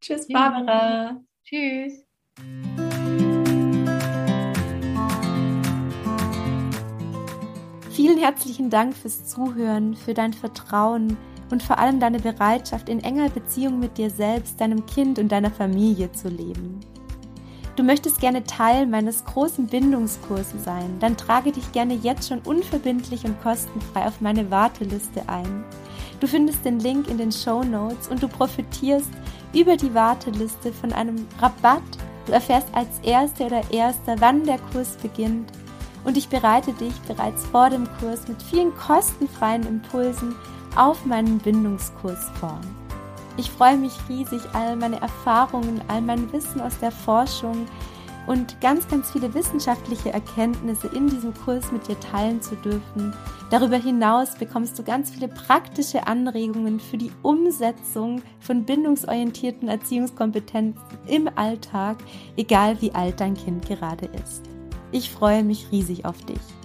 [SPEAKER 1] Tschüss, Barbara.
[SPEAKER 2] Tschüss.
[SPEAKER 3] Vielen herzlichen Dank fürs Zuhören, für dein Vertrauen und vor allem deine Bereitschaft, in enger Beziehung mit dir selbst, deinem Kind und deiner Familie zu leben. Du möchtest gerne Teil meines großen Bindungskurses sein, dann trage dich gerne jetzt schon unverbindlich und kostenfrei auf meine Warteliste ein. Du findest den Link in den Show Notes und du profitierst über die Warteliste von einem Rabatt. Du erfährst als Erste oder Erster, wann der Kurs beginnt und ich bereite dich bereits vor dem Kurs mit vielen kostenfreien Impulsen auf meinen Bindungskurs vor. Ich freue mich riesig, all meine Erfahrungen, all mein Wissen aus der Forschung und ganz, ganz viele wissenschaftliche Erkenntnisse in diesem Kurs mit dir teilen zu dürfen. Darüber hinaus bekommst du ganz viele praktische Anregungen für die Umsetzung von bindungsorientierten Erziehungskompetenzen im Alltag, egal wie alt dein Kind gerade ist. Ich freue mich riesig auf dich.